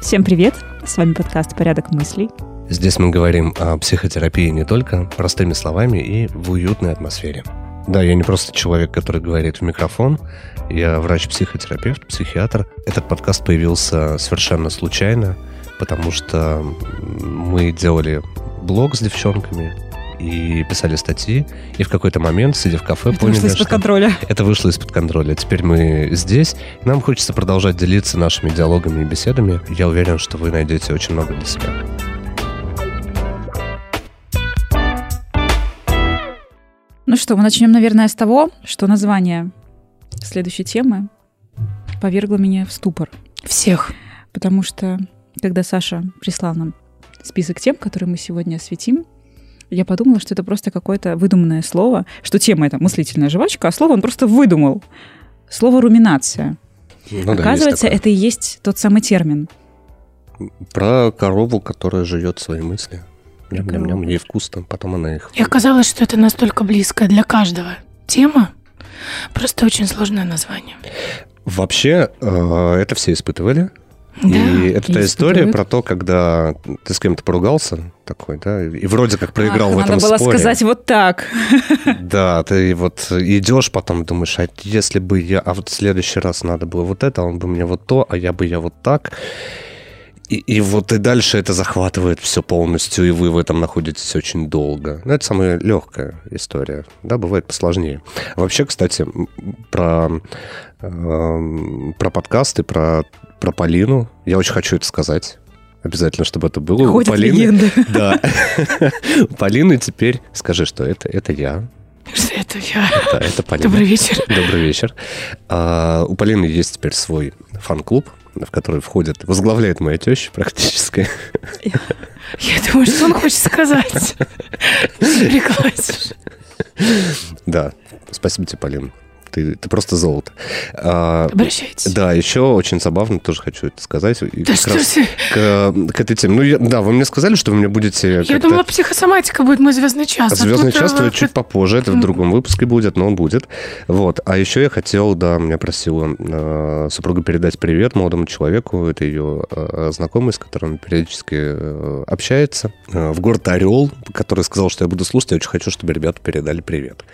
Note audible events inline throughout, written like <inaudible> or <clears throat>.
Всем привет! С вами подкаст «Порядок мыслей». Здесь мы говорим о психотерапии не только простыми словами и в уютной атмосфере. Да, я не просто человек, который говорит в микрофон. Я врач-психотерапевт, психиатр. Этот подкаст появился совершенно случайно, потому что мы делали блог с девчонками, и писали статьи, и в какой-то момент, сидя в кафе, Это поняли, вышло из-под что контроля. это вышло из-под контроля. Теперь мы здесь, нам хочется продолжать делиться нашими диалогами и беседами. Я уверен, что вы найдете очень много для себя. Ну что, мы начнем, наверное, с того, что название следующей темы повергло меня в ступор. Всех. Потому что, когда Саша прислал нам список тем, которые мы сегодня осветим, я подумала, что это просто какое-то выдуманное слово, что тема это мыслительная жвачка, а слово он просто выдумал. Слово руминация. Ну да, есть Оказывается, такое. это и есть тот самый термин. Про корову, которая живет свои мысли. Ням-ням-ням, ей вкусно, потом она их... И оказалось, что это настолько близкая для каждого тема. Просто очень сложное название. Вообще, э, это все испытывали. Да. и это та история про то, когда ты с кем-то поругался такой, да, и вроде как проиграл Ах, в этом Надо было споре. сказать вот так. <laughs> Да, ты вот идешь потом, думаешь, а если бы я, а вот в следующий раз надо было вот это, а он бы мне вот то, а я бы я вот так. И, и вот и дальше это захватывает все полностью, и вы в этом находитесь очень долго. Ну, это самая легкая история. Да, бывает посложнее. Вообще, кстати, про, эм, про подкасты, про, про Полину, я очень хочу это сказать. Обязательно, чтобы это было. У Ходят Полины- легенды. <laughs> Да. У Полины теперь скажи, что это, это я. Это я? Это, это Полина. Добрый вечер. Добрый вечер. А, у Полины есть теперь свой фан-клуб, в который входит, возглавляет моя теща практически. Я думаю, что он хочет сказать. <laughs> Прекрасно. Да, спасибо тебе, Полина. Ты, ты просто золото. А, Обращайтесь. да, еще очень забавно, тоже хочу это сказать. И Да что раз ты? к, к этой теме. Ну, я- да, вы мне сказали, что вы мне будете Я думала, психосоматика будет мой звездный час. а Звездный час твой чуть попозже, это в другом выпуске будет, но он будет. Вот. А еще я хотел, да, меня просила э, супруга передать привет молодому человеку. Это ее э, знакомый, с которым периодически э, общается. Э, в город Орел, который сказал, что я буду слушать. Я очень хочу, чтобы ребята передали привет.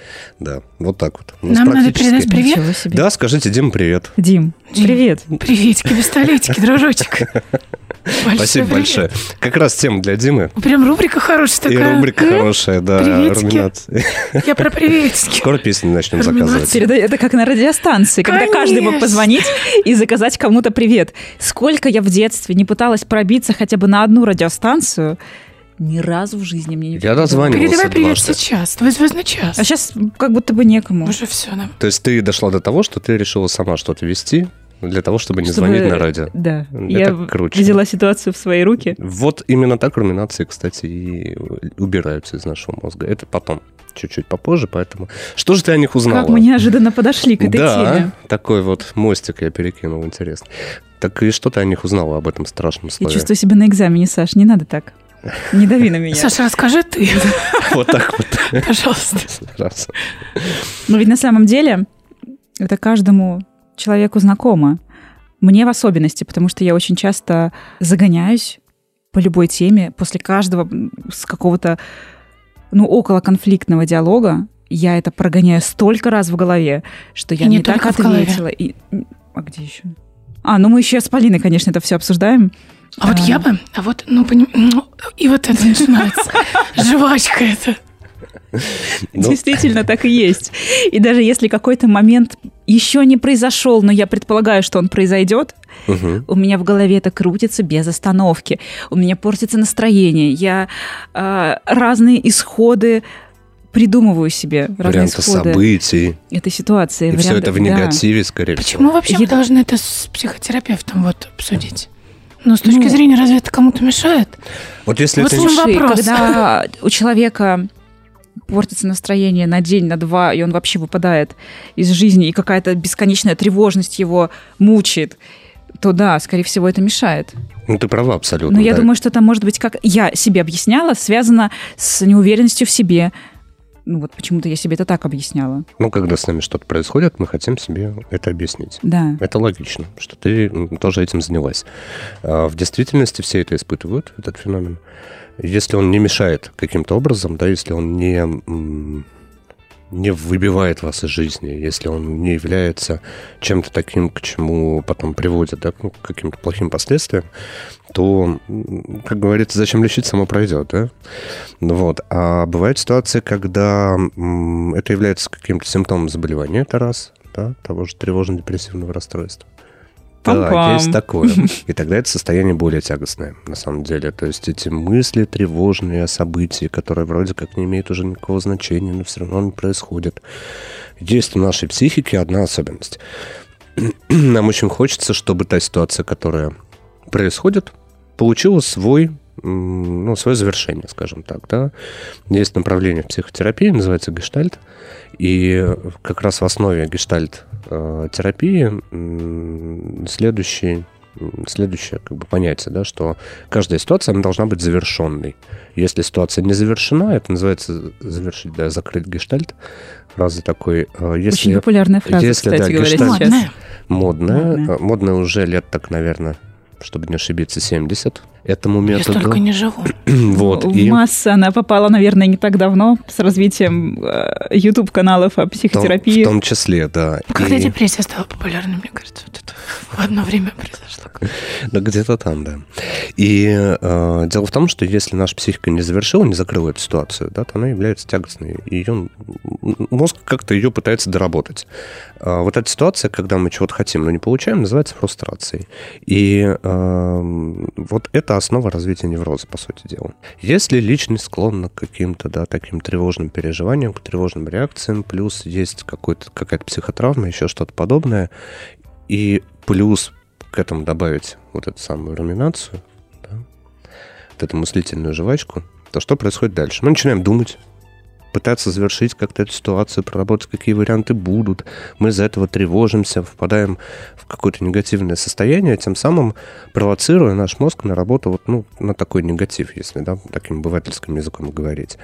Да, вот так вот. Нам надо передать привет? Да, скажите, Дима, привет. Дим, Дим. привет. Приветики, пистолетики, дружочек. <laughs> Большой Спасибо привет. большое. Как раз тема для Димы. Прям рубрика хорошая И такая. рубрика М? хорошая, да, Приветики. руминация. Я про приветики. Скоро песни начнем Руминация. заказывать. Это как на радиостанции, когда каждый мог Конечно. позвонить и заказать кому-то привет. Сколько я в детстве не пыталась пробиться хотя бы на одну радиостанцию, ни разу в жизни мне не Я дозванивался Передавай привет дважды. сейчас. Твой звездный час. А сейчас как будто бы некому. Уже все, да. То есть ты дошла до того, что ты решила сама что-то вести для того, чтобы не Чтобы- звонить на радио. Да. Это я круче. взяла ситуацию в свои руки. Вот именно так руминации, кстати, и убираются из нашего мозга. Это потом, чуть-чуть попозже, поэтому... Что же ты о них узнала? Как мы неожиданно подошли к этой да, теме. такой вот мостик я перекинул, интересно. Так и что ты о них узнала об этом страшном Я слове? чувствую себя на экзамене, Саш, не надо так. Не дави на меня. Саша, расскажи ты, Вот так вот. пожалуйста. Раз. Но ведь на самом деле это каждому человеку знакомо. Мне в особенности, потому что я очень часто загоняюсь по любой теме после каждого с какого-то ну, около конфликтного диалога. Я это прогоняю столько раз в голове, что я И не не, так ответила. И... А где еще? А, ну мы еще с Полиной, конечно, это все обсуждаем. А вот А. я бы, а вот, ну, поним- ну, и вот это начинается. <laughs> Жвачка это. Ну, Действительно, так и есть. И даже если какой-то момент еще не произошел, но я предполагаю, что он произойдет, у меня в голове это крутится без остановки. У меня портится настроение. Я э, разные исходы придумываю себе. Разные Варианты исходы событий. этой ситуации. И все варианты- это в да. негативе, скорее всего. Почему вообще мы Я- должны это с психотерапевтом вот обсудить? Ну, с точки Ну. зрения, разве это кому-то мешает? Вот если Вот это слушай, вопрос. когда у человека портится настроение на день, на два, и он вообще выпадает из жизни, и какая-то бесконечная тревожность его мучает, то да, скорее всего, это мешает. Ну, ты права абсолютно. Но я да. думаю, что это может быть, как я себе объясняла, связано с неуверенностью в себе, Ну вот почему-то я себе это так объясняла. Ну, когда с нами что-то происходит, мы хотим себе это объяснить. Да. Это логично, что ты тоже этим занялась. А в действительности все это испытывают, этот феномен. Если он не мешает каким-то образом, да, если он не не выбивает вас из жизни, если он не является чем-то таким, к чему потом приводит, да, к каким-то плохим последствиям, то, как говорится, зачем лечить, само пройдет, да? Ну вот. А бывают ситуации, когда это является каким-то симптомом заболевания, это раз, да, того же тревожно-депрессивного расстройства. Да, есть такое. <laughs> И тогда это состояние более тягостное, на самом деле. То есть эти мысли тревожные о событии, которые вроде как не имеют уже никакого значения, но все равно они происходят. Есть у нашей психики одна особенность. <clears throat> Нам очень хочется, чтобы та ситуация, которая происходит, получила свой ну, свое завершение, скажем так. Да? Есть направление в психотерапии, называется гештальт. И как раз в основе гештальт-терапии следующий следующее как бы понятие, да, что каждая ситуация она должна быть завершенной. Если ситуация не завершена, это называется завершить, да, закрыть гештальт. Фраза такой. Э, если, Очень популярная фраза, если, кстати да, говоря, гештальт, сейчас. Модная. Модная. Модная уже лет так, наверное, чтобы не ошибиться, 70 этому методу. Я столько не живу. <clears throat> вот, и... массы она попала, наверное, не так давно с развитием YouTube-каналов э, о психотерапии. В том, в том числе, да. Когда и... депрессия стала популярной, мне кажется, вот это в одно время произошло. <laughs> Да, где-то там, да. И э, дело в том, что если наша психика не завершила, не закрыла эту ситуацию, да, то она является тягостной. И ее, мозг как-то ее пытается доработать. Э, вот эта ситуация, когда мы чего-то хотим, но не получаем, называется фрустрацией. И э, вот это основа развития невроза, по сути дела. Если личность склонна к каким-то, да, таким тревожным переживаниям, к тревожным реакциям, плюс есть какая-то психотравма, еще что-то подобное, и плюс к этому добавить вот эту самую руминацию, да, вот эту мыслительную жвачку, то что происходит дальше? Мы начинаем думать, пытаться завершить как-то эту ситуацию, проработать, какие варианты будут. Мы из-за этого тревожимся, впадаем в какое-то негативное состояние, тем самым провоцируя наш мозг на работу вот, ну, на такой негатив, если да, таким бывательским языком говорить.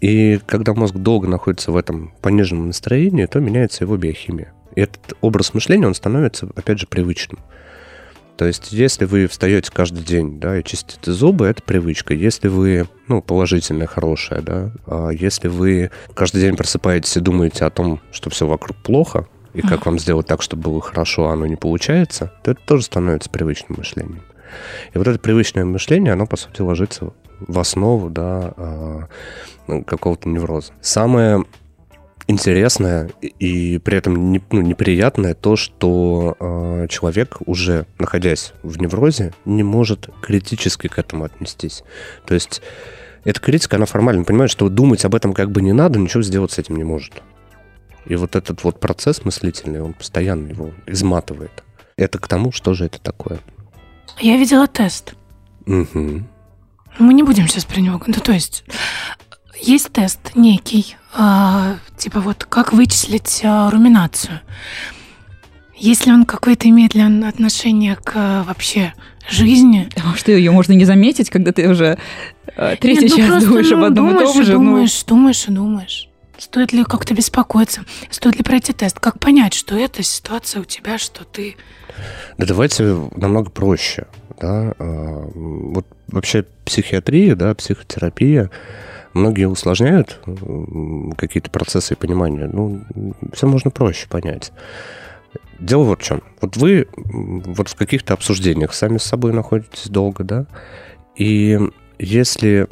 И когда мозг долго находится в этом пониженном настроении, то меняется его биохимия. И этот образ мышления, он становится, опять же, привычным. То есть, если вы встаете каждый день, да, и чистите зубы, это привычка. Если вы, ну, положительная, хорошая, да, а если вы каждый день просыпаетесь и думаете о том, что все вокруг плохо, и как вам сделать так, чтобы было хорошо, а оно не получается, то это тоже становится привычным мышлением. И вот это привычное мышление, оно, по сути, ложится в основу да, а, какого-то невроза. Самое интересное и при этом не, ну, неприятное то, что э, человек, уже находясь в неврозе, не может критически к этому отнестись. То есть эта критика, она формально понимает, что думать об этом как бы не надо, ничего сделать с этим не может. И вот этот вот процесс мыслительный, он постоянно его изматывает. Это к тому, что же это такое. Я видела тест. Угу. Мы не будем сейчас про него... Ну, то есть, есть тест некий, а, типа вот как вычислить а, руминацию. Если он какое-то имеет ли он отношение к а, вообще жизни. А что ее можно не заметить, когда ты уже третий Нет, ну час думаешь ну, об одном думаешь, и том же? Думаешь, ну... думаешь и думаешь. Стоит ли как-то беспокоиться? Стоит ли пройти тест? Как понять, что это ситуация у тебя, что ты... Да давайте намного проще. Да? Вот вообще психиатрия, да, психотерапия, многие усложняют какие-то процессы понимания. Ну, все можно проще понять. Дело вот в чем. Вот вы вот в каких-то обсуждениях сами с собой находитесь долго, да, и если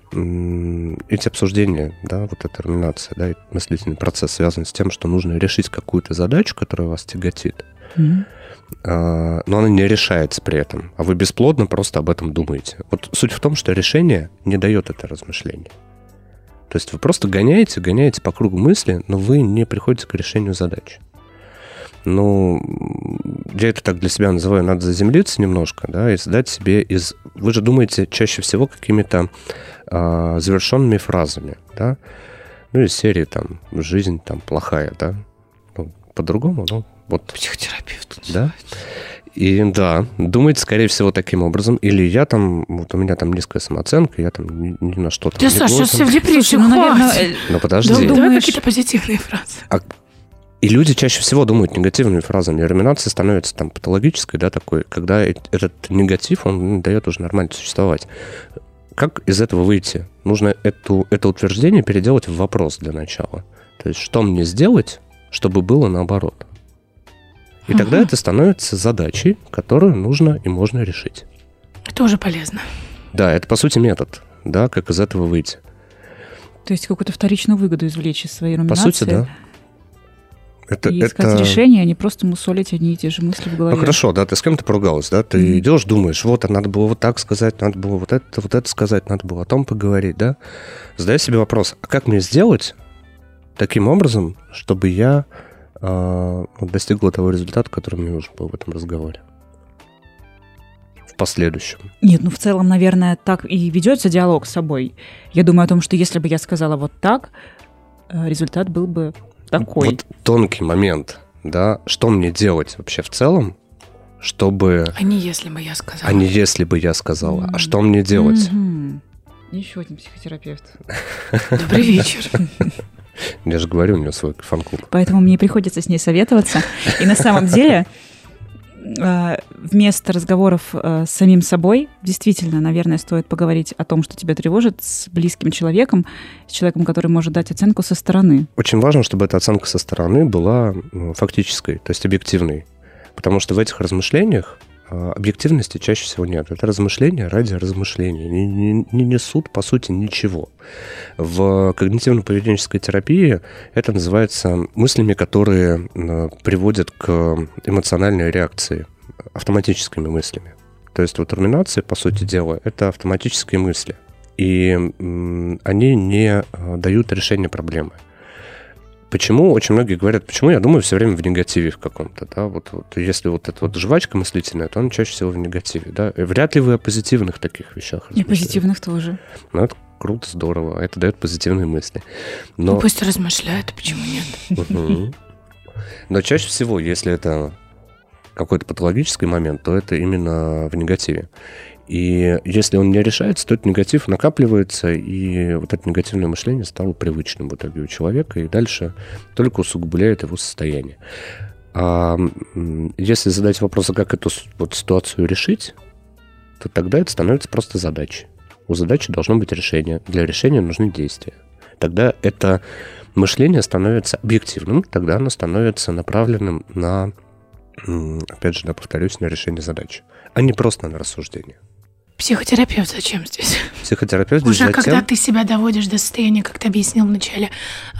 эти обсуждения, да, вот эта руминация, да, мыслительный процесс связан с тем, что нужно решить какую-то задачу, которая вас тяготит, mm-hmm. но она не решается при этом, а вы бесплодно просто об этом думаете. Вот суть в том, что решение не дает это размышление. То есть вы просто гоняете, гоняете по кругу мысли, но вы не приходите к решению задачи. Ну, я это так для себя называю, надо заземлиться немножко, да, и задать себе из... Вы же думаете чаще всего какими-то а, завершенными фразами, да, ну, из серии там «жизнь там плохая», да, ну, по-другому, ну, вот. Психотерапевт. Да? И да, думает, скорее всего, таким образом. Или я там, вот у меня там низкая самооценка, я там ни, ни на что там не Саша, сейчас все в депрессию, ну, наверное, Ну, подожди. Да, давай какие-то позитивные фразы. А- И люди чаще всего думают негативными фразами. И руминация становится там патологической, да, такой, когда э- этот негатив, он дает уже нормально существовать. Как из этого выйти? Нужно эту, это утверждение переделать в вопрос для начала. То есть, что мне сделать, чтобы было наоборот? И тогда Мгм. это становится задачей, которую нужно и можно решить. Это уже полезно. Да, это, по сути, метод, да, как из этого выйти. То есть какую-то вторичную выгоду извлечь из своей По руминации. сути, да. Это, И искать это... решение, а не просто мусолить одни и те же мысли в голове. Ну хорошо, да, ты с кем-то поругалась, да, ты Мгм. идешь, думаешь, вот, а надо было вот так сказать, надо было вот это, вот это сказать, надо было о том поговорить, да. Задай себе вопрос, а как мне сделать таким образом, чтобы я достигла того результата, который мне нужен был в этом разговоре? В последующем. Нет, ну в целом, наверное, так и ведется диалог с собой. Я думаю о том, что если бы я сказала вот так, э, результат был бы такой. Вот тонкий момент, да, что мне делать вообще в целом, чтобы... А не если бы я сказала. А не если бы я сказала, а М. что мне делать? Мгм. Еще один психотерапевт. Добрый вечер. <laughs> Я же говорю, у него свой фан-клуб. Поэтому мне приходится с ней советоваться. И на самом деле э, вместо разговоров э, с самим собой, действительно, наверное, стоит поговорить о том, что тебя тревожит с близким человеком, с человеком, который может дать оценку со стороны. Очень важно, чтобы эта оценка со стороны была ну, фактической, то есть объективной. Потому что в этих размышлениях а, объективности чаще всего нет. Это размышления ради размышления. Не, не- не несут, по сути, ничего. В когнитивно-поведенческой терапии это называется мыслями, которые приводят к эмоциональной реакции, автоматическими мыслями. То есть вот руминация, по сути дела, это автоматические мысли. И они не а, дают решения проблемы. Почему очень многие говорят, почему я думаю все время в негативе в каком-то, да, вот, вот если вот эта вот жвачка мыслительная, то она чаще всего в негативе, да, И вряд ли вы о позитивных таких вещах И позитивных тоже. Ну, это круто, здорово, это дает позитивные мысли. Но, Ну, пусть размышляют, почему нет. Но чаще всего, если это какой-то патологический момент, то это именно в негативе. И если он не решается, то этот негатив накапливается, и вот это негативное мышление стало привычным в итоге у человека, и дальше только усугубляет его состояние. А если задать вопрос, а как эту вот ситуацию решить, то тогда это становится просто задачей. У задачи должно быть решение. Для решения нужны действия. Тогда это мышление становится объективным, тогда оно становится направленным на, опять же, да, повторюсь, на решение задачи, а не просто на рассуждение. Психотерапевт зачем здесь? Психотерапевт здесь Уже затем- когда ты себя доводишь до состояния, как ты объяснил вначале,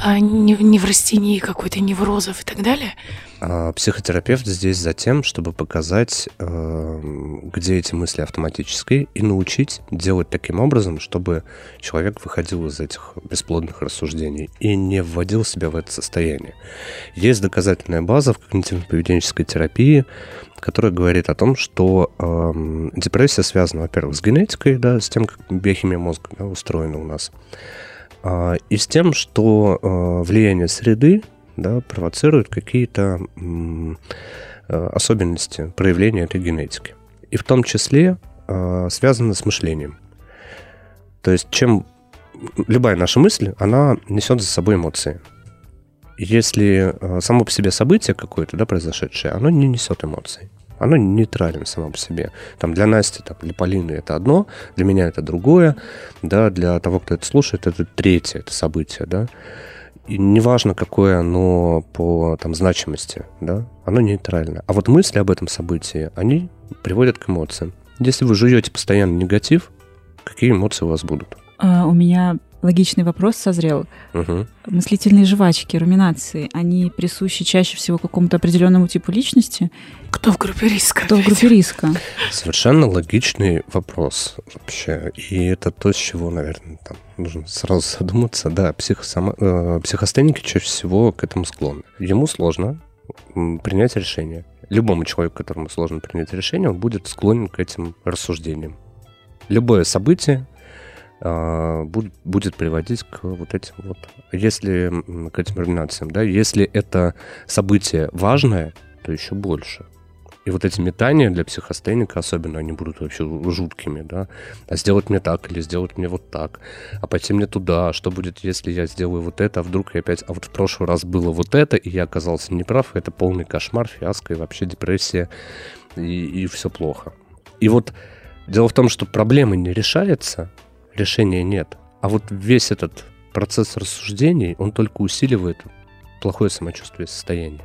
а, нев- неврастении какой-то, неврозов и так далее, А психотерапевт здесь за тем, чтобы показать, э, где эти мысли автоматические, и научить делать таким образом, чтобы человек выходил из этих бесплодных рассуждений и не вводил себя в это состояние. Есть доказательная база в когнитивно-поведенческой терапии, которая говорит о том, что эм, депрессия связана, во-первых, с генетикой, да, с тем, как биохимия мозга да, устроена у нас, а, и с тем, что э, влияние среды да, провоцирует какие-то э, особенности проявления этой генетики. И в том числе э, связано с мышлением. То есть чем любая наша мысль, она несет за собой эмоции. Если э, само по себе событие какое-то, да, произошедшее, оно не несет эмоций. Оно нейтрально само по себе. Там для Насти, там, для Полины это одно, для меня это другое, да, для того, кто это слушает, это третье, это событие, да. И неважно, какое оно по там, значимости, да, оно нейтрально. А вот мысли об этом событии, они приводят к эмоциям. Если вы жуете постоянно негатив, какие эмоции у вас будут? А, у меня логичный вопрос созрел. Мгм. Мыслительные жвачки, руминации, они присущи чаще всего какому-то определенному типу личности, кто в группе риска? кто в группе риска. Совершенно логичный вопрос вообще. И это то, с чего, наверное, там нужно сразу задуматься. Да, психосома... э, психостеники чаще всего к этому склонны. Ему сложно принять решение. Любому человеку, которому сложно принять решение, он будет склонен к этим рассуждениям. Любое событие будет, будет приводить к вот этим вот, если к этим руминациям, да, если это событие важное, то еще больше. И вот эти метания для психостеника особенно, они будут вообще жуткими, да. А сделать мне так или сделать мне вот так, а пойти мне туда, а что будет, если я сделаю вот это, а вдруг я опять... А вот в прошлый раз было вот это, и я оказался неправ, это полный кошмар, фиаско и вообще депрессия, и, и все плохо. И вот дело в том, что проблема не решается, решения нет. А вот весь этот процесс рассуждений, он только усиливает плохое самочувствие состояние.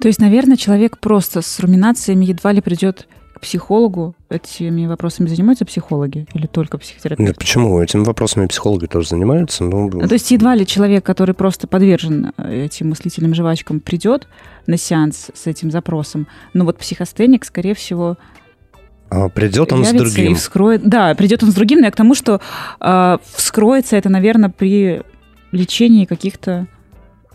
То есть, наверное, человек просто с руминациями едва ли придет к психологу. Этими вопросами занимаются психологи или только психотерапевты? Нет, почему? Этими вопросами психологи тоже занимаются. Но... Ну, то есть едва ли человек, который просто подвержен э, этим мыслительным жвачкам, придет на сеанс с этим запросом. Но вот психостеник, скорее всего, придет он с другим. И вскроет... Да, придет он с другим, но я к тому, что э, вскроется это, наверное, при лечении каких-то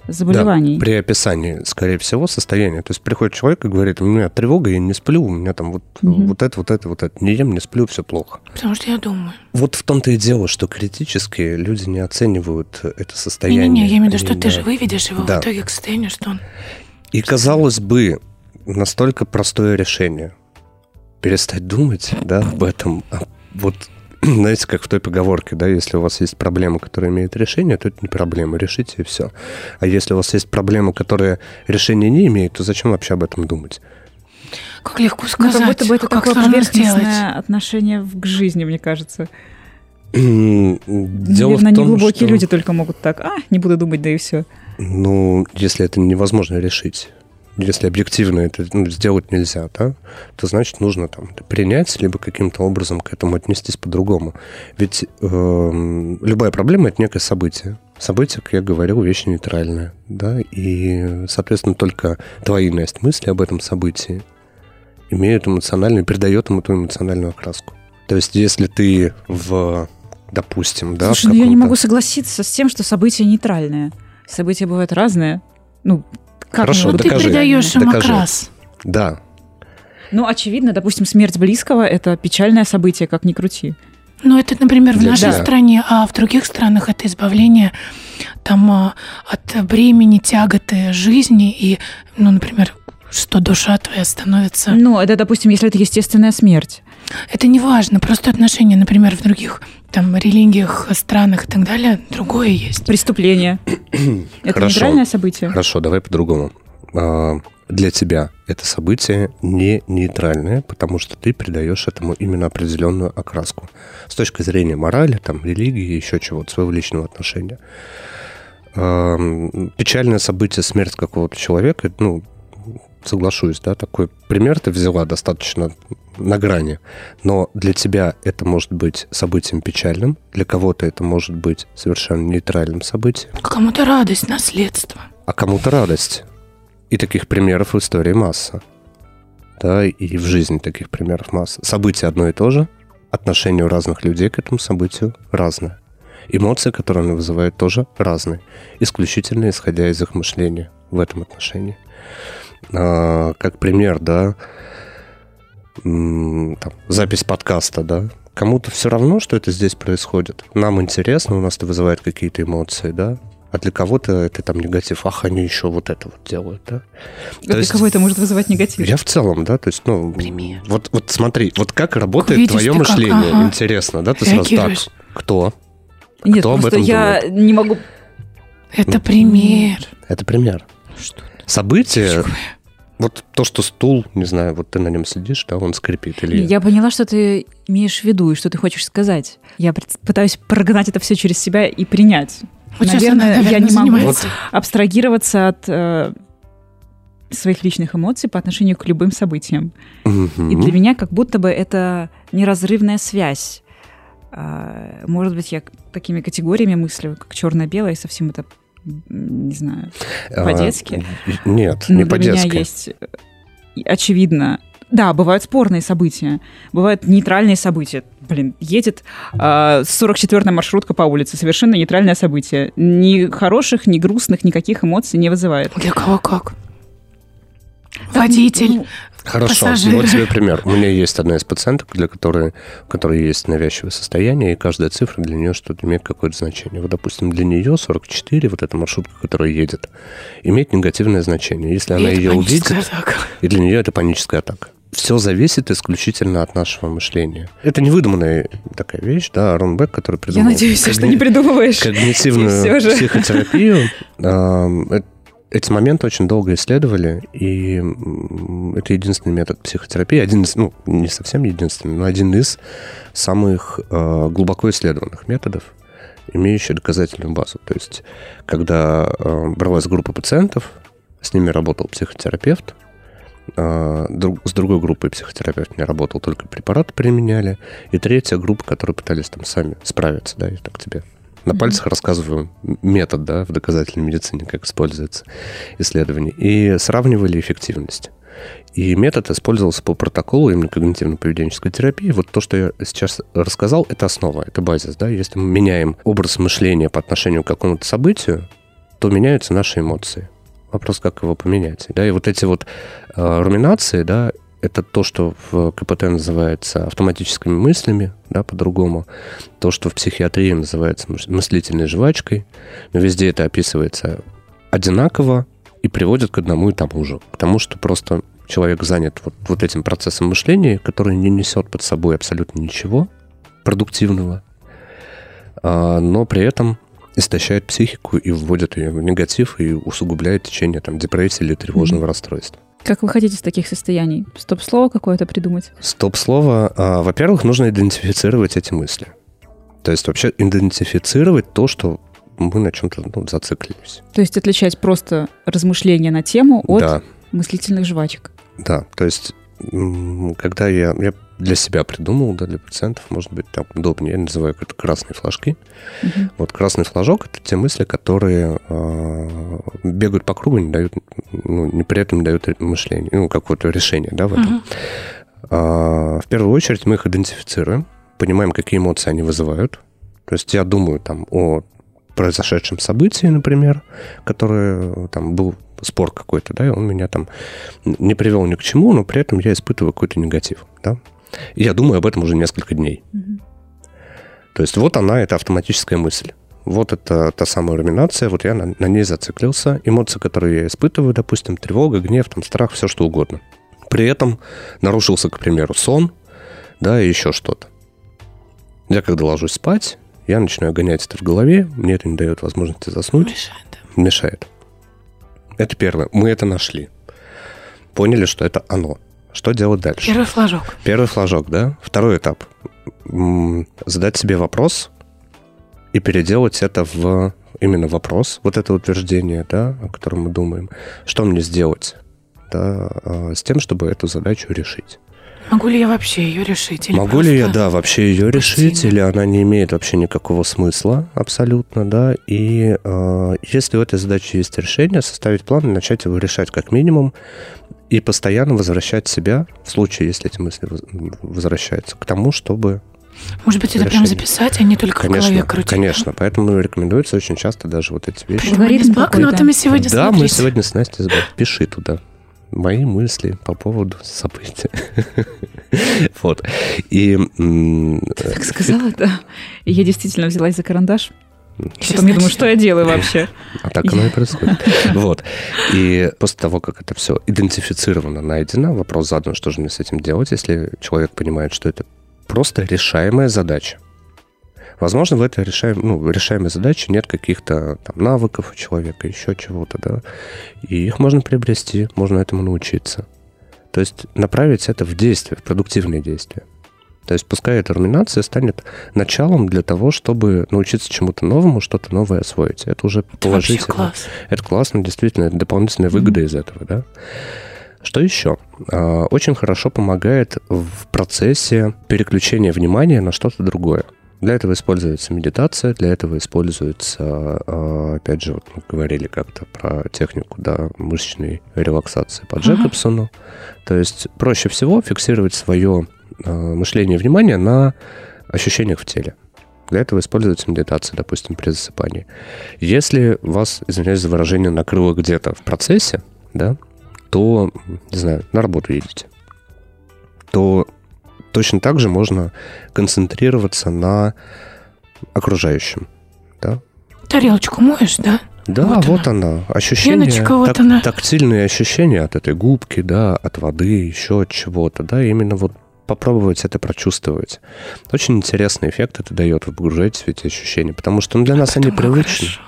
заболеваний. Да, при описании, скорее всего, состояния. То есть приходит человек и говорит, у меня тревога, я не сплю, у меня там вот, угу. вот это, вот это, вот это. Не ем, не сплю, все плохо. Потому что я думаю. Вот в том-то и дело, что критически люди не оценивают это состояние. Не-не-не, я имею в виду, что ты же выведешь его да. в итоге к состоянию, что он... И, казалось бы, настолько простое решение. Перестать думать, да, об этом, а вот <clears throat> знаете, как в той поговорке, да, если у вас есть проблема, которая имеет решение, то это не проблема, решите и все. А если у вас есть проблема, которая решения не имеет, то зачем вообще об этом думать? Как легко сказать. Ну, как будто бы это как такое поверхностное отношение к жизни, мне кажется. Дело Наверное, том, неглубокие что... люди только могут так, а, не буду думать, да и все. Ну, если это невозможно решить если объективно это ну, сделать нельзя, да, то значит нужно там принять, либо каким-то образом к этому отнестись по-другому. Ведь э, любая проблема это некое событие. Событие, как я говорил, вещь нейтральная, да, и, соответственно, только двойность мысли об этом событии имеют эмоциональную, передает ему ту эмоциональную окраску. То есть, если ты в, допустим, да, Слушай, ну я не могу согласиться с тем, что события нейтральные. События бывают разные. Ну, как Хорошо, ну, докажи. ты придаешь им докажи. окрас. Да. Ну, очевидно, допустим, смерть близкого – это печальное событие, как ни крути. Ну, это, например, в нашей да. стране, а в других странах это избавление там а, от бремени, тяготы жизни и, ну, например, что душа твоя становится... Ну, это, допустим, если это естественная смерть. Это не важно, просто отношения, например, в других там религиях, странах и так далее, другое есть. Преступление. <clears throat> это Хорошо. нейтральное событие? Хорошо, давай по-другому. А, для тебя это событие не нейтральное, потому что ты придаешь этому именно определенную окраску. С точки зрения морали, там, религии, еще чего-то, своего личного отношения. Печальное событие, смерть какого-то человека, ну, соглашусь, да, такой пример ты взяла достаточно на грани, но для тебя это может быть событием печальным, для кого-то это может быть совершенно нейтральным событием. Кому-то радость, наследство. А кому-то радость. И таких примеров в истории масса. Да, и в жизни таких примеров масса. Событие одно и то же, отношение у разных людей к этому событию разное. Эмоции, которые оно вызывает, тоже разные. Исключительно исходя из их мышления в этом отношении. А, как пример, да, там, запись подкаста, да, кому-то все равно, что это здесь происходит. Нам интересно, у нас это вызывает какие-то эмоции, да, а для кого-то это там негатив. Ах, они еще вот это вот делают, да? А для есть, кого это может вызывать негатив? Я в целом, да, то есть, ну... Пример. Вот, вот смотри, вот как работает Видишь, твое мышление, как, ага. интересно, да? Ты сразу так, кто? Нет, кто об этом я думает? не могу... Это пример. Это пример. Что? Событие... Вот то, что стул, не знаю, вот ты на нем сидишь, да, он скрипит или... Я поняла, что ты имеешь в виду и что ты хочешь сказать. Я пытаюсь прогнать это все через себя и принять. Вот наверное, наверное, я не могу вот. абстрагироваться от э, своих личных эмоций по отношению к любым событиям. Угу. И для меня как будто бы это неразрывная связь. Э, может быть, я такими категориями мыслю, как черно-белое, и совсем это не знаю, а, по-детски. А, нет, не по-детски. У меня есть, э, очевидно, да, бывают спорные события, бывают нейтральные события. Блин, едет э, 44-я маршрутка по улице, совершенно нейтральное событие. Ни хороших, ни грустных, никаких эмоций не вызывает. Для кого как? Водитель ну, Хорошо, Пассажиры. вот тебе пример. У меня есть одна из пациенток, для которой, у которой есть навязчивое состояние, и каждая цифра для нее что-то имеет какое-то значение. Вот, допустим, для нее 44, вот эта маршрутка, которая едет, имеет негативное значение. Если она И это ее увидит, атака. и для нее это паническая атака. Все зависит исключительно от нашего мышления. Это невыдуманная такая вещь, да, Рон Бек, который Я придумал... надеюсь, что когни- не придумываешь. когнитивную психотерапию. <laughs> Ам, э- Эти моменты очень долго исследовали, и это единственный метод психотерапии, один из, ну, не совсем единственный, но один из самых э, глубоко исследованных методов, имеющий доказательную базу. То есть, когда э, бралась группа пациентов, с ними работал психотерапевт, э, друг- с другой группой психотерапевт не работал, только препараты применяли, и третья группа, которые пытались там сами справиться, да, я так тебе на пальцах рассказываю метод, да, в доказательной медицине, как используется исследование, и сравнивали эффективность. И метод использовался по протоколу именно когнитивно-поведенческой терапии. Вот то, что я сейчас рассказал, это основа, это базис. Да? Если мы меняем образ мышления по отношению к какому-то событию, то меняются наши эмоции. Вопрос, как его поменять. Да? И вот эти вот э, руминации, да, это то, что в КПТ называется автоматическими мыслями, да, по-другому. То, что в психиатрии называется мыс- мыслительной жвачкой. Но везде это описывается одинаково и приводит к одному и тому же. К тому, что просто человек занят вот, вот этим процессом мышления, который не несет под собой абсолютно ничего продуктивного, а, но при этом истощает психику и вводит ее в негатив и усугубляет течение там, депрессии или тревожного расстройства. Как вы хотите из таких состояний? Стоп-слово какое-то придумать? Стоп-слово. А, Во-первых, нужно идентифицировать эти мысли. То есть вообще идентифицировать то, что мы на чем-то ну, зациклились. То есть отличать просто размышления на тему от Да, мыслительных жвачек. да. То есть когда я, я для себя придумал, да, для пациентов, может быть, так удобнее, я называю это красные флажки. Мгм. Вот красный флажок это те мысли, которые э, бегают по кругу, не дают, ну, не при этом не дают мышление, ну, какое-то решение, да, в этом. Мгм. А, В первую очередь мы их идентифицируем, понимаем, какие эмоции они вызывают. То есть я думаю там о произошедшем событии, например, которое там был спор какой-то, да, и он меня там не привел ни к чему, но при этом я испытываю какой-то негатив, да. И я думаю об этом уже несколько дней. Мгм. То есть вот она, это автоматическая мысль. Вот это та самая руминация, вот я на, на ней зациклился. Эмоции, которые я испытываю, допустим, тревога, гнев, там, страх, все что угодно. При этом нарушился, к примеру, сон, да, и еще что-то. Я когда ложусь спать, я начинаю гонять это в голове, мне это не дает возможности заснуть, Мешает, мешает. Это первое. Мы это нашли. Поняли, что это оно. Что делать дальше? Первый флажок. Первый флажок, да? Второй этап. Задать себе вопрос и переделать это в именно вопрос, вот это утверждение, да, о котором мы думаем. Что мне сделать, да, а, с тем, чтобы эту задачу решить? Могу ли я вообще ее решить? Или Могу ли я, да, вообще ее решить, или она не имеет вообще никакого смысла абсолютно, да, и э, если у этой задачи есть решение, составить план и начать его решать как минимум, и постоянно возвращать себя, в случае, если эти мысли воз- возвращаются, к тому, чтобы... Может быть, это прям решение. записать, а не только в голове Конечно, крутить? конечно, поэтому рекомендуется очень часто даже вот эти вещи. Алгоритм с блокнотами сегодня Да, мы смотрите. сегодня с Настей забыли. Пиши туда мои мысли по поводу события. <laughs> Вот. И м, Так сказала, да. Я действительно взялась за карандаш. Потом я думаю, что я делаю вообще? А так оно и происходит. <laughs> Вот. И после того, как это все идентифицировано, найдено, вопрос задан, что же мне с этим делать, если человек понимает, что это просто решаемая задача. Возможно, в этой решаем, ну, решаемой задаче нет каких-то там навыков у человека, еще чего-то, да. И их можно приобрести, можно этому научиться. То есть направить это в действие, в продуктивные действия. То есть пускай эта руминация станет началом для того, чтобы научиться чему-то новому, что-то новое освоить. Это уже Это положительно. класс. Это классно, действительно, это дополнительная выгода из этого, да. Что еще? А, Очень хорошо помогает в процессе переключения внимания на что-то другое. Для этого используется медитация, для этого используется, а, опять же, вот мы говорили как-то про технику да, мышечной релаксации по. Джекобсону. То есть проще всего фиксировать свое а, мышление и внимание на ощущениях в теле. Для этого используется медитация, допустим, при засыпании. Если вас, извиняюсь за выражение, накрыло где-то в процессе, да, то, не знаю, на работу едете. то точно так же можно концентрироваться на окружающем. Да? Тарелочку моешь, да? Да, Вот вот, она. она. Ощущение, Пеночка, вот так- она. тактильные ощущения от этой губки, да, от воды, еще от чего-то, да, именно вот попробовать это прочувствовать. Очень интересный эффект это дает, вы погружаетесь в эти ощущения, потому что ну, для нас они привычны. хорошо.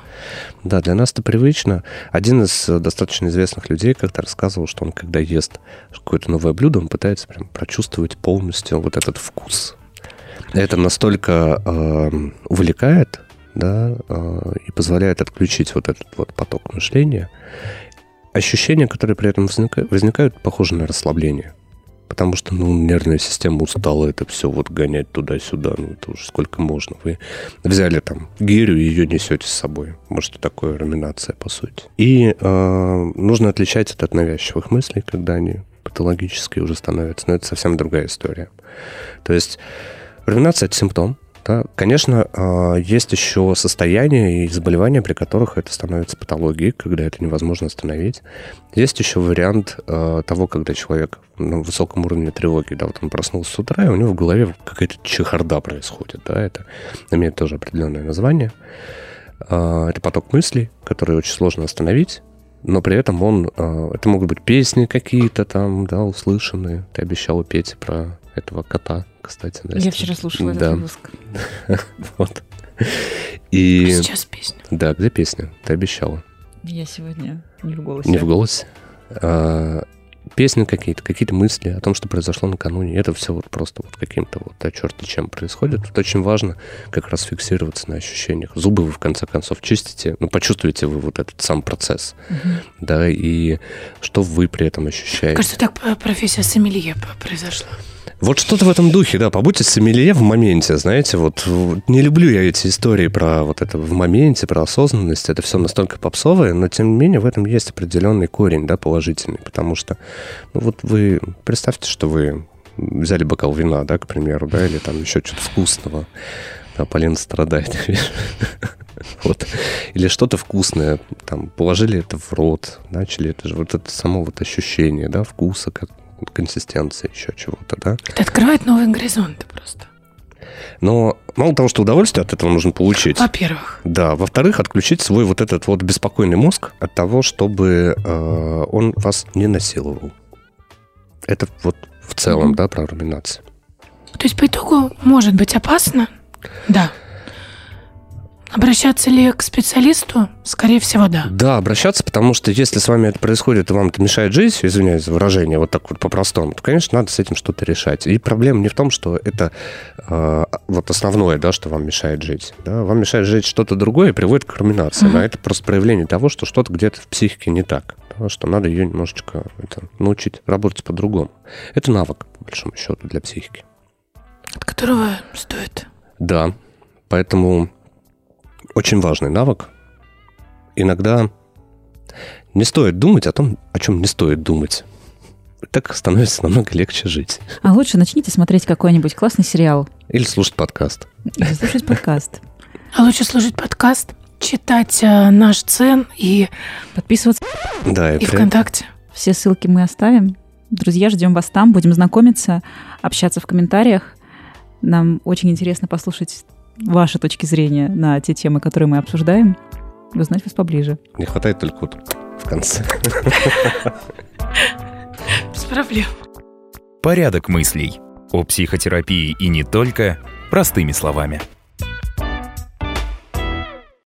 Да, для нас это привычно. Один из э, достаточно известных людей как-то рассказывал, что он, когда ест какое-то новое блюдо, он пытается прям прочувствовать полностью вот этот вкус. Это настолько эм, увлекает, да, э, и позволяет отключить вот этот вот поток мышления. Ощущения, которые при этом возника- возникают, похожи на расслабление. Потому что, ну, нервная система устала это все вот гонять туда-сюда. Ну, это уже сколько можно. Вы взяли там гирю и ее несете с собой. Может, такое руминация, по сути. И э, нужно отличать это от навязчивых мыслей, когда они патологические уже становятся. Но это совсем другая история. То есть руминация – это симптом. Да? Конечно, э, есть еще состояния и заболевания, при которых это становится патологией, когда это невозможно остановить. Есть еще вариант э, того, когда человек на высоком уровне тревоги, да, вот он проснулся с утра, и у него в голове какая-то чехарда происходит, да, это имеет тоже определенное название. Э, Это поток мыслей, который очень сложно остановить, но при этом он... Это могут быть песни какие-то там, да, услышанные. Ты обещала петь про этого кота, кстати. Настя. Я вчера слушала этот Да, выпуск. <laughs> вот. И... А Сейчас песня. Да, где песня? Ты обещала. Я сегодня не в голосе. Не в голосе. А, песни какие-то, какие-то мысли о том, что произошло накануне. Это все вот просто вот каким-то вот, да, черти чем происходит. Тут очень важно как раз фиксироваться на ощущениях. Зубы вы в конце концов чистите, ну, почувствуете вы вот этот сам процесс, Мгм. да, и что вы при этом ощущаете. Кажется, так э, профессия сомелье произошла. Вот что-то в этом духе, да, побудьте сомелье в моменте, знаете, вот не люблю я эти истории про вот это в моменте, про осознанность, это все настолько попсовое, но тем не менее в этом есть определенный корень, да, положительный, потому что, ну вот вы представьте, что вы взяли бокал вина, да, к примеру, да, или там еще что-то вкусного, да, Полина страдает, <laughs> вот, или что-то вкусное, там, положили это в рот, начали, это же вот это само вот ощущение, да, вкуса, как консистенции, еще чего-то, да, Это открывает новые горизонты просто. но мало того, что удовольствие от этого нужно получить, Во-первых. да, во-вторых, отключить свой вот этот вот беспокойный мозг от того, чтобы э, он вас не насиловал. Это вот в целом, Мгм. да, про руминацию. То есть по итогу может быть опасно? Да. Обращаться ли к специалисту? Скорее всего, да. Да, обращаться, потому что если с вами это происходит, и вам это мешает жить, извиняюсь за выражение, вот так вот по-простому, то, конечно, надо с этим что-то решать. И проблема не в том, что это э, вот основное, да, что вам мешает жить. Да? Вам мешает жить что-то другое и приводит к руминации. Мгм. А это просто проявление того, что что-то где-то в психике не так. да, что надо ее немножечко это, научить работать по-другому. Это навык, по большому счету, для психики. От которого стоит. Да, поэтому очень важный навык. Иногда не стоит думать о том, о чем не стоит думать. Так становится намного легче жить. А лучше начните смотреть какой-нибудь классный сериал Или слушать подкаст. или слушать подкаст. А лучше слушать подкаст, читать э, наш цен и, Подписываться. Да, и и при- ВКонтакте. Все ссылки мы оставим. Друзья, ждем вас там, будем знакомиться, общаться в комментариях. Нам очень интересно послушать ваши точки зрения на те темы, которые мы обсуждаем, и узнать вас поближе. не хватает только вот в конце. Без проблем. Порядок мыслей. О психотерапии и не только. Простыми словами.